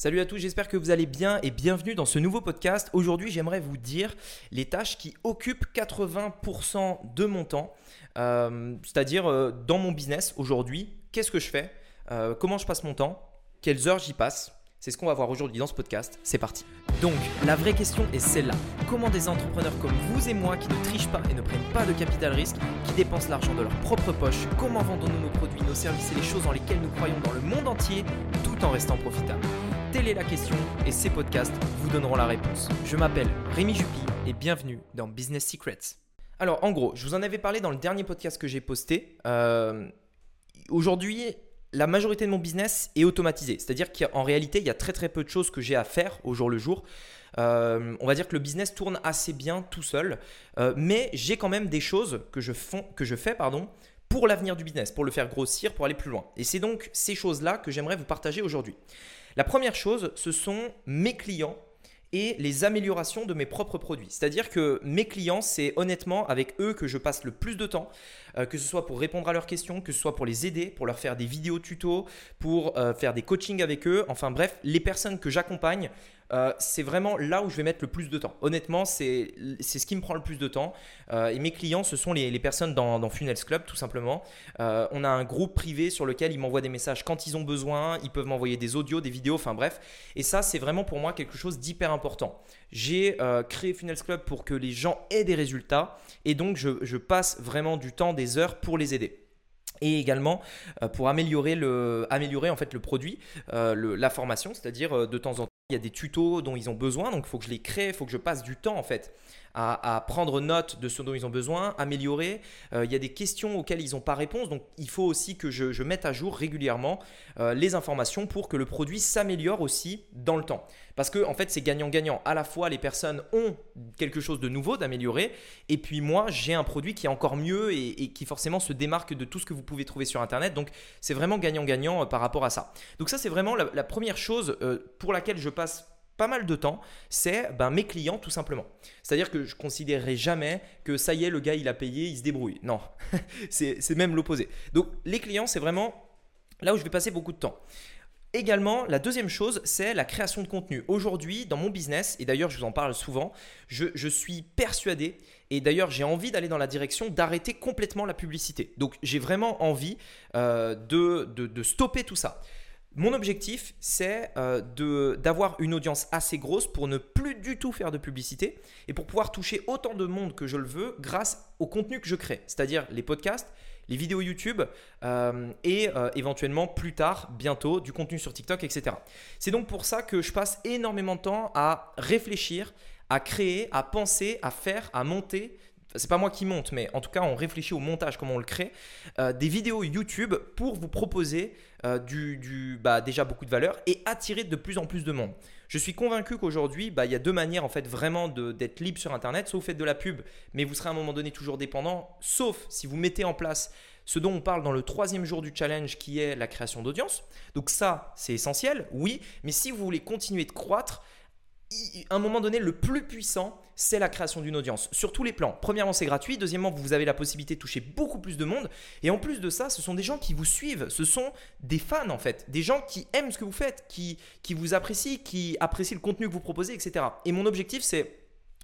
Salut à tous, j'espère que vous allez bien et bienvenue dans ce nouveau podcast. Aujourd'hui, j'aimerais vous dire les tâches qui occupent 80% de mon temps, euh, c'est-à-dire euh, dans mon business aujourd'hui, qu'est-ce que je fais, euh, comment je passe mon temps, quelles heures j'y passe? C'est ce qu'on va voir aujourd'hui dans ce podcast. C'est parti. Donc, la vraie question est celle-là. Comment des entrepreneurs comme vous et moi qui ne trichent pas et ne prennent pas de capital risque, qui dépensent l'argent de leur propre poche, comment vendons-nous nos produits, nos services et les choses dans lesquelles nous croyons dans le monde entier tout en restant profitables? Telle est la question et ces podcasts vous donneront la réponse. Je m'appelle Rémi Jupy et bienvenue dans Business Secrets. Alors en gros, je vous en avais parlé dans le dernier podcast que j'ai posté. Euh, aujourd'hui, la majorité de mon business est automatisé. C'est-à-dire qu'en réalité, il y a très très peu de choses que j'ai à faire au jour le jour. Euh, on va dire que le business tourne assez bien tout seul, euh, mais j'ai quand même des choses que je, que je fais pardon, pour l'avenir du business, pour le faire grossir, pour aller plus loin. Et c'est donc ces choses-là que j'aimerais vous partager aujourd'hui. La première chose, ce sont mes clients et les améliorations de mes propres produits. C'est-à-dire que mes clients, c'est honnêtement avec eux que je passe le plus de temps, euh, que ce soit pour répondre à leurs questions, que ce soit pour les aider, pour leur faire des vidéos tutos, pour euh, faire des coachings avec eux. Enfin bref, les personnes que j'accompagne, euh, c'est vraiment là où je vais mettre le plus de temps. Honnêtement, c'est ce qui me prend le plus de temps. Et mes clients, ce sont les, personnes dans, dans, Funnels Club, tout simplement. On a un groupe privé sur lequel ils m'envoient des messages quand ils ont besoin. Ils peuvent m'envoyer des audios, des vidéos, enfin bref. Et ça, c'est vraiment pour moi quelque chose d'hyper important. J'ai créé Funnels Club pour que les gens aient des résultats. Et donc, je, passe vraiment du temps, des heures pour les aider et également pour améliorer, le, améliorer en fait le produit, la formation, c'est-à-dire de temps en temps il y a des tutos dont ils ont besoin, donc il faut que je les crée, il faut que je passe du temps en fait à, prendre note de ce dont ils ont besoin, améliorer. Euh, il y a des questions auxquelles ils n'ont pas réponse, donc il faut aussi que je, mette à jour régulièrement euh, les informations pour que le produit s'améliore aussi dans le temps. Parce que en fait c'est gagnant-gagnant. À la fois les personnes ont quelque chose de nouveau d'améliorer, et puis moi j'ai un produit qui est encore mieux et, qui forcément se démarque de tout ce que vous pouvez trouver sur Internet. Donc c'est vraiment gagnant-gagnant euh, par rapport à ça. Donc ça c'est vraiment la, la première chose pour laquelle je passe pas mal de temps, c'est ben, mes clients tout simplement. C'est-à-dire que je considérerai jamais que ça y est, le gars il a payé, il se débrouille. Non, c'est même l'opposé. Donc les clients, c'est vraiment là où je vais passer beaucoup de temps. Également, la deuxième chose, c'est la création de contenu. Aujourd'hui, dans mon business, et d'ailleurs je vous en parle souvent, je, suis persuadé, et d'ailleurs j'ai envie d'aller dans la direction d'arrêter complètement la publicité. Donc j'ai vraiment envie euh, de, de stopper tout ça. Mon objectif, c'est euh, d'avoir une audience assez grosse pour ne plus du tout faire de publicité et pour pouvoir toucher autant de monde que je le veux grâce au contenu que je crée, c'est-à-dire les podcasts, les vidéos YouTube euh, et euh, éventuellement plus tard, bientôt, du contenu sur TikTok, etc. C'est donc pour ça que je passe énormément de temps à réfléchir, à créer, à penser, à faire, à monter c'est pas moi qui monte, mais en tout cas, on réfléchit au montage, comment on le crée, euh, des vidéos YouTube pour vous proposer euh, du, bah, déjà beaucoup de valeur et attirer de plus en plus de monde. Je suis convaincu qu'aujourd'hui, bah, il y a deux manières en fait vraiment d'être libre sur Internet. Vous faites de la pub, mais vous serez à un moment donné toujours dépendant, sauf si vous mettez en place ce dont on parle dans le troisième jour du challenge qui est la création d'audience. Donc ça, c'est essentiel, oui, mais si vous voulez continuer de croître, à un moment donné, le plus puissant, c'est la création d'une audience sur tous les plans. Premièrement, c'est gratuit. Deuxièmement, vous avez la possibilité de toucher beaucoup plus de monde. Et en plus de ça, ce sont des gens qui vous suivent. Ce sont des fans en fait. Des gens qui aiment ce que vous faites, qui, qui vous apprécient, qui apprécient le contenu que vous proposez, etc. Et mon objectif, c'est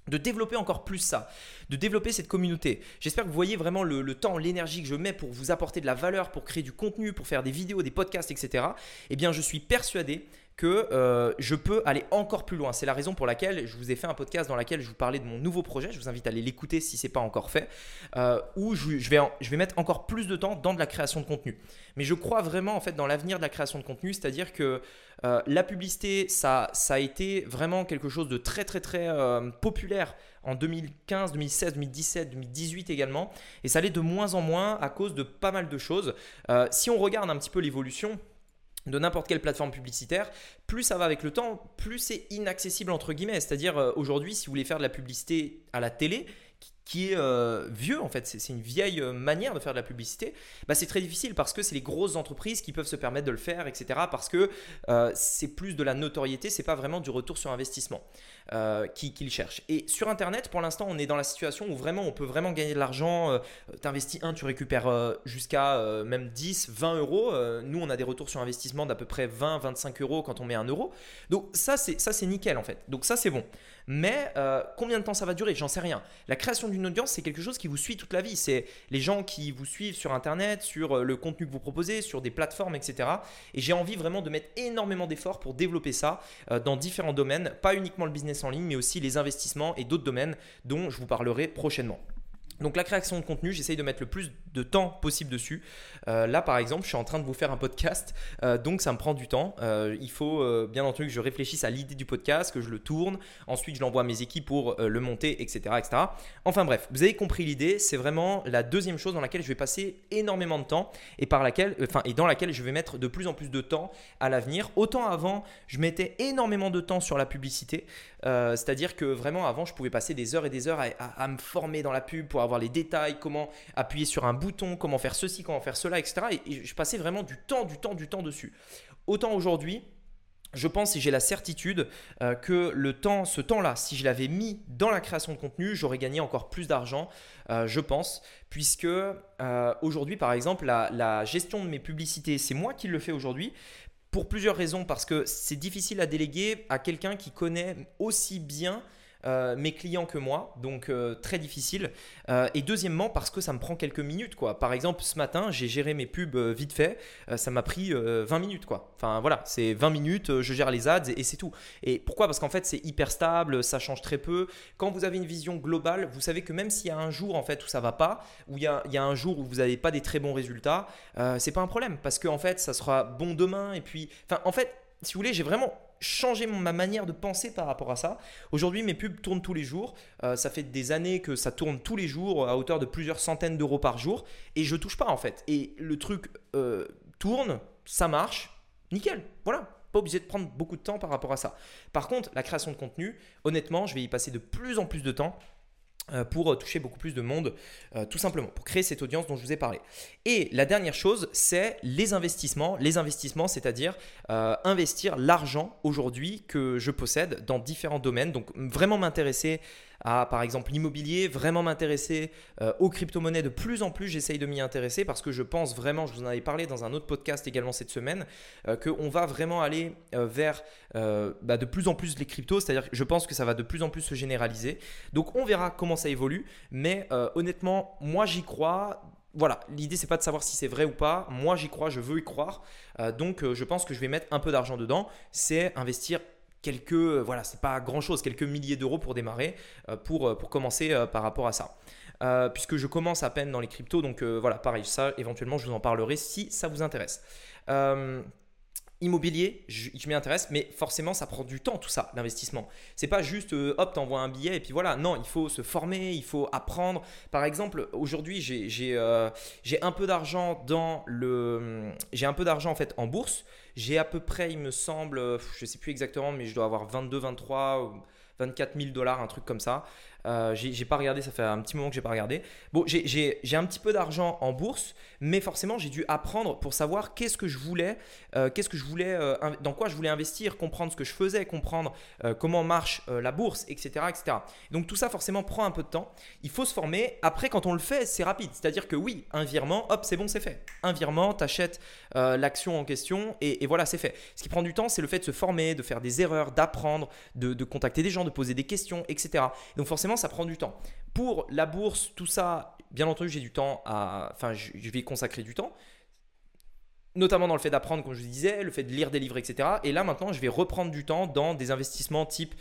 de développer encore plus ça, de développer cette communauté. J'espère que vous voyez vraiment le, le temps, l'énergie que je mets pour vous apporter de la valeur, pour créer du contenu, pour faire des vidéos, des podcasts, etc. Eh bien, je suis persuadé que euh, je peux aller encore plus loin. C'est la raison pour laquelle je vous ai fait un podcast dans lequel je vous parlais de mon nouveau projet. Je vous invite à aller l'écouter si ce n'est pas encore fait, euh, où je, vais je vais mettre encore plus de temps dans de la création de contenu. Mais je crois vraiment en fait dans l'avenir de la création de contenu, c'est-à-dire que euh, la publicité, ça, ça a été vraiment quelque chose de très très très populaire en 2015, 2016, 2017, 2018 également, et ça allait de moins en moins à cause de pas mal de choses. si on regarde un petit peu l'évolution, de n'importe quelle plateforme publicitaire, plus ça va avec le temps, plus c'est inaccessible entre guillemets. C'est-à-dire euh, aujourd'hui, si vous voulez faire de la publicité à la télé, qui est euh, vieux en fait, c'est une vieille euh, manière de faire de la publicité, bah, c'est très difficile parce que c'est les grosses entreprises qui peuvent se permettre de le faire, etc. Parce que euh, c'est plus de la notoriété, c'est pas vraiment du retour sur investissement qu'ils cherchent. Et sur Internet, pour l'instant, on est dans la situation où vraiment on peut vraiment gagner de l'argent. tu investis un, tu récupères jusqu'à même 10, 20 euros. nous, on a des retours sur investissement d'à peu près 20, 25 euros quand on met un euro. Donc ça, c'est nickel en fait. Donc ça, c'est bon. Mais combien de temps ça va durer? J'en sais rien. La création du une audience, c'est quelque chose qui vous suit toute la vie. C'est les gens qui vous suivent sur Internet, sur euh, le contenu que vous proposez, sur des plateformes, etc. Et j'ai envie vraiment de mettre énormément d'efforts pour développer ça euh, dans différents domaines, pas uniquement le business en ligne, mais aussi les investissements et d'autres domaines dont je vous parlerai prochainement. Donc la création de contenu, j'essaye de mettre le plus de temps possible dessus. Euh, là par exemple, je suis en train de vous faire un podcast, euh, donc ça me prend du temps. Euh, il faut bien entendu que je réfléchisse à l'idée du podcast, que je le tourne, ensuite je l'envoie à mes équipes pour le monter, etc.. Enfin bref, vous avez compris l'idée, c'est vraiment la deuxième chose dans laquelle je vais passer énormément de temps et dans laquelle je vais mettre de plus en plus de temps à l'avenir. Autant avant, je mettais énormément de temps sur la publicité, c'est-à-dire que vraiment avant, je pouvais passer des heures et des heures à, me former dans la pub pour avoir les détails, comment appuyer sur un bouton, comment faire ceci, comment faire cela, etc. Et, je passais vraiment du temps, du temps, du temps dessus. Autant aujourd'hui, je pense et j'ai la certitude euh, que le temps, ce temps-là, si je l'avais mis dans la création de contenu, j'aurais gagné encore plus d'argent, euh, je pense, puisque euh, aujourd'hui, par exemple, la, gestion de mes publicités, c'est moi qui le fais aujourd'hui. Pour plusieurs raisons, parce que c'est difficile à déléguer à quelqu'un qui connaît aussi bien euh, mes clients que moi, donc euh, très difficile. Euh, et deuxièmement, parce que ça me prend quelques minutes. Quoi. Par exemple, ce matin, j'ai géré mes pubs vite fait, ça m'a pris 20 minutes. Quoi. Enfin voilà, c'est 20 minutes, je gère les ads et, c'est tout. Et pourquoi? Parce qu'en fait, c'est hyper stable, ça change très peu. Quand vous avez une vision globale, vous savez que même s'il y a un jour en fait où ça va pas, où il y a, il y a un jour où vous n'avez pas des très bons résultats, c'est pas un problème parce qu'en en fait, ça sera bon demain. Et puis, enfin, en fait, si vous voulez, j'ai vraiment changé ma manière de penser par rapport à ça. Aujourd'hui, mes pubs tournent tous les jours. Euh, ça fait des années que ça tourne tous les jours à hauteur de plusieurs centaines d'euros par jour. Et je touche pas en fait. Et le truc euh, tourne, ça marche, nickel. Voilà. Pas obligé de prendre beaucoup de temps par rapport à ça. Par contre, la création de contenu, honnêtement, je vais y passer de plus en plus de temps. Euh, pour euh, toucher beaucoup plus de monde, euh, tout simplement, pour créer cette audience dont je vous ai parlé. Et la dernière chose, c'est les investissements. Les investissements, c'est-à-dire investir l'argent aujourd'hui que je possède dans différents domaines. Donc vraiment m'intéresser par exemple, l'immobilier, vraiment m'intéresser euh, aux crypto-monnaies. De plus en plus, j'essaye de m'y intéresser parce que je pense vraiment, je vous en avais parlé dans un autre podcast également cette semaine, euh, qu'on va vraiment aller euh, vers bah, de plus en plus les cryptos. C'est-à-dire que je pense que ça va de plus en plus se généraliser. Donc, on verra comment ça évolue. Mais honnêtement, moi, j'y crois voilà, l'idée c'est pas de savoir si c'est vrai ou pas. Moi j'y crois, je veux y croire. donc je pense que je vais mettre un peu d'argent dedans. C'est investir quelques, euh, voilà, c'est pas grand chose, quelques milliers d'euros pour démarrer, euh, euh, pour commencer par rapport à ça. puisque je commence à peine dans les cryptos, donc voilà, pareil, ça éventuellement je vous en parlerai si ça vous intéresse. Immobilier, je, m'y intéresse, mais forcément ça prend du temps tout ça, l'investissement. C'est pas juste hop, t'envoies un billet et puis voilà. Non, il faut se former, il faut apprendre. Par exemple, aujourd'hui j'ai un peu d'argent dans le, j'ai un peu d'argent en fait en bourse. J'ai à peu près, il me semble, je ne sais plus exactement, mais je dois avoir 22, 23, 24 000 dollars, un truc comme ça. Euh, j'ai pas regardé, ça fait un petit moment que j'ai pas regardé. Bon, j'ai un petit peu d'argent en bourse, mais forcément j'ai dû apprendre pour savoir qu'est-ce que je voulais, euh, qu'est-ce que je voulais, euh, dans quoi je voulais investir, comprendre ce que je faisais, comprendre comment marche la bourse, etc., etc. Donc tout ça forcément prend un peu de temps. Il faut se former. Après, quand on le fait, c'est rapide. C'est-à-dire que oui, un virement, hop, c'est bon, c'est fait. Un virement, t'achètes l'action en question et, voilà, c'est fait. Ce qui prend du temps, c'est le fait de se former, de faire des erreurs, d'apprendre, de contacter des gens, de poser des questions, etc. Donc forcément ça prend du temps. Pour la bourse, tout ça, bien entendu, j'ai du temps à. Enfin, je, vais consacrer du temps notamment dans le fait d'apprendre, comme je vous disais, le fait de lire des livres, etc. Et là, maintenant, je vais reprendre du temps dans des investissements type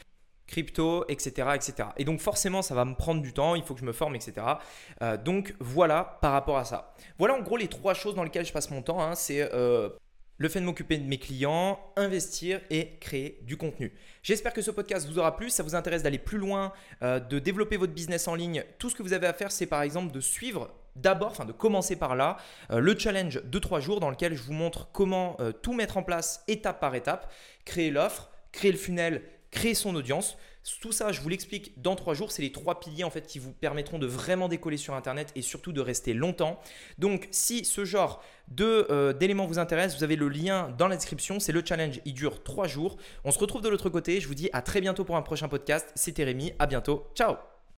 crypto, etc., etc. Et donc forcément, ça va me prendre du temps, il faut que je me forme, etc. Euh, donc voilà par rapport à ça. Voilà en gros les trois choses dans lesquelles je passe mon temps. Hein. C'est euh, le fait de m'occuper de mes clients, investir et créer du contenu. J'espère que ce podcast vous aura plu. Ça vous intéresse d'aller plus loin, euh, de développer votre business en ligne. Tout ce que vous avez à faire, c'est par exemple de suivre d'abord, enfin de commencer par là, euh, le challenge de 3 jours dans lequel je vous montre comment euh, tout mettre en place étape par étape, créer l'offre, créer le funnel, créer son audience. Tout ça, je vous l'explique dans trois jours. C'est les trois piliers en fait qui vous permettront de vraiment décoller sur Internet et surtout de rester longtemps. Donc, si ce genre euh, d'éléments vous intéresse, vous avez le lien dans la description. C'est le challenge. Il dure trois jours. On se retrouve de l'autre côté. Je vous dis à très bientôt pour un prochain podcast. C'était Rémi. À bientôt. Ciao